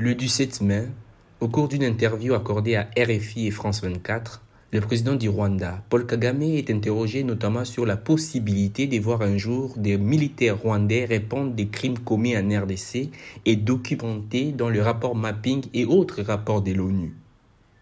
Le 17 mai, au cours d'une interview accordée à RFI et France 24, le président du Rwanda, Paul Kagame, est interrogé notamment sur la possibilité de voir un jour des militaires rwandais répondre des crimes commis en RDC et documentés dans le rapport mapping et autres rapports de l'ONU.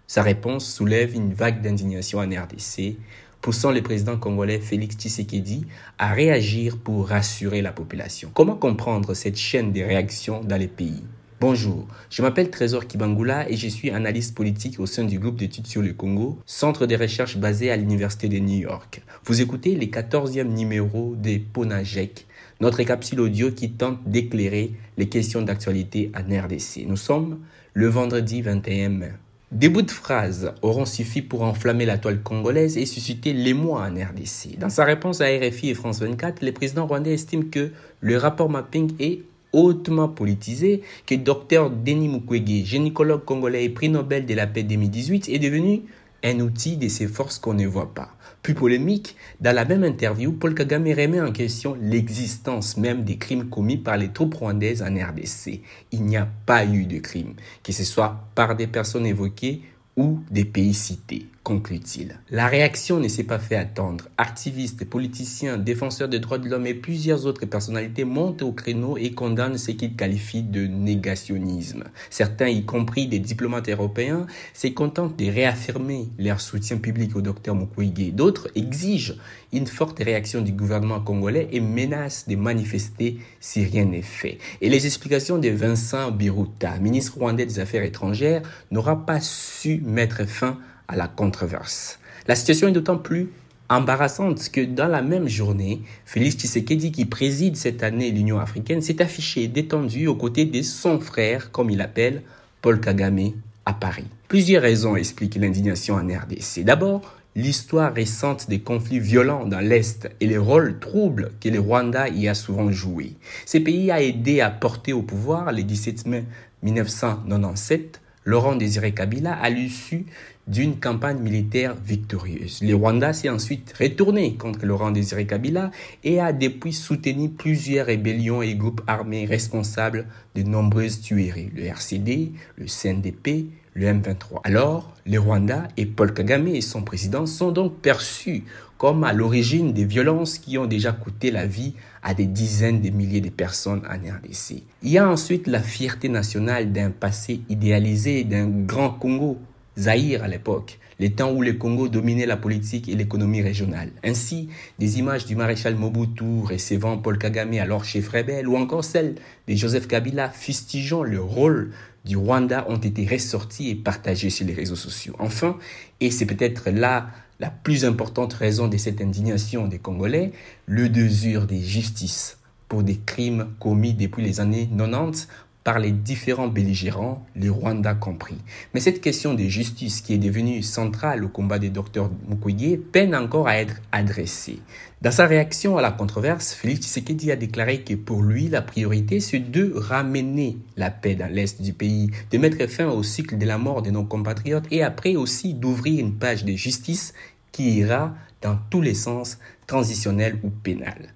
Sa réponse soulève une vague d'indignation en RDC, poussant le président congolais Félix Tshisekedi à réagir pour rassurer la population. Comment comprendre cette chaîne de réactions dans les pays? Bonjour, je m'appelle Trésor Kibangula et je suis analyste politique au sein du groupe d'études sur le Congo, centre de recherche basé à l'Université de New York. Vous écoutez les 14e numéro de Ponajek, notre capsule audio qui tente d'éclairer les questions d'actualité en RDC. Nous sommes le vendredi 21 mai. Des bouts de phrases auront suffi pour enflammer la toile congolaise et susciter l'émoi en RDC. Dans sa réponse à RFI et France 24, le président rwandais estime que le rapport mapping est hautement politisé que Dr Denis Mukwege, gynécologue congolais et prix Nobel de la paix 2018, est devenu un outil de ces forces qu'on ne voit pas. Plus polémique, dans la même interview, Paul Kagame remet en question l'existence même des crimes commis par les troupes rwandaises en RDC. Il n'y a pas eu de crimes, que ce soit par des personnes évoquées ou des pays cités, conclut-il. La réaction ne s'est pas fait attendre. Activistes, politiciens, défenseurs des droits de l'homme et plusieurs autres personnalités montent au créneau et condamnent ce qu'ils qualifient de négationnisme. Certains, y compris des diplomates européens, se contentent de réaffirmer leur soutien public au docteur Mukwege. D'autres exigent une forte réaction du gouvernement congolais et menacent de manifester si rien n'est fait. Et les explications de Vincent Biruta, ministre rwandais des Affaires étrangères, n'aura pas su mettre fin la controverse. La situation est d'autant plus embarrassante que dans la même journée, Félix Tshisekedi, qui préside cette année l'Union africaine, s'est affiché détendu aux côtés de son frère, comme il appelle, Paul Kagame, à Paris. Plusieurs raisons expliquent l'indignation en RDC. D'abord, l'histoire récente des conflits violents dans l'Est et les rôles troubles que le Rwanda y a souvent joué. Ce pays a aidé à porter au pouvoir le 17 mai 1997 Laurent Désiré Kabila à l'issue d'une campagne militaire victorieuse. Le Rwanda s'est ensuite retourné contre Laurent Désiré Kabila et a depuis soutenu plusieurs rébellions et groupes armés responsables de nombreuses tueries, le RCD, le CNDP, le M23. Alors, le Rwanda et Paul Kagame et son président sont donc perçus comme à l'origine des violences qui ont déjà coûté la vie à des dizaines de milliers de personnes en RDC. Il y a ensuite la fierté nationale d'un passé idéalisé d'un grand Congo, Zaïre à l'époque, les temps où le Congo dominait la politique et l'économie régionale. Ainsi, des images du maréchal Mobutu recevant Paul Kagame alors chef rebelle ou encore celles de Joseph Kabila fustigeant le rôle du Rwanda ont été ressorties et partagées sur les réseaux sociaux. Enfin, et c'est peut-être là la plus importante raison de cette indignation des Congolais, le désir de justice pour des crimes commis depuis les années 90 par les différents belligérants, les Rwandais compris. Mais cette question de justice qui est devenue centrale au combat des docteurs Mukwege peine encore à être adressée. Dans sa réaction à la controverse, Félix Tshisekedi a déclaré que pour lui, la priorité, c'est de ramener la paix dans l'Est du pays, de mettre fin au cycle de la mort de nos compatriotes et après aussi d'ouvrir une page de justice qui ira dans tous les sens, transitionnel ou pénal.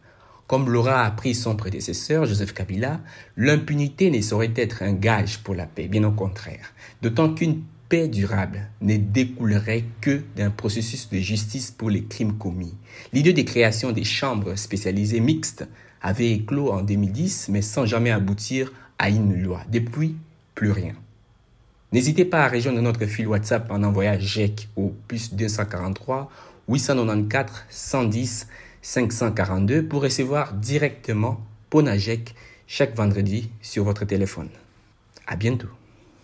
Comme l'aura appris son prédécesseur, Joseph Kabila, l'impunité ne saurait être un gage pour la paix, bien au contraire. D'autant qu'une paix durable ne découlerait que d'un processus de justice pour les crimes commis. L'idée de création des chambres spécialisées mixtes avait éclos en 2010, mais sans jamais aboutir à une loi. Depuis, plus rien. N'hésitez pas à rejoindre notre fil WhatsApp en envoyant GEC au plus 243 894 110 542 pour recevoir directement Ponajek chaque vendredi sur votre téléphone. À bientôt.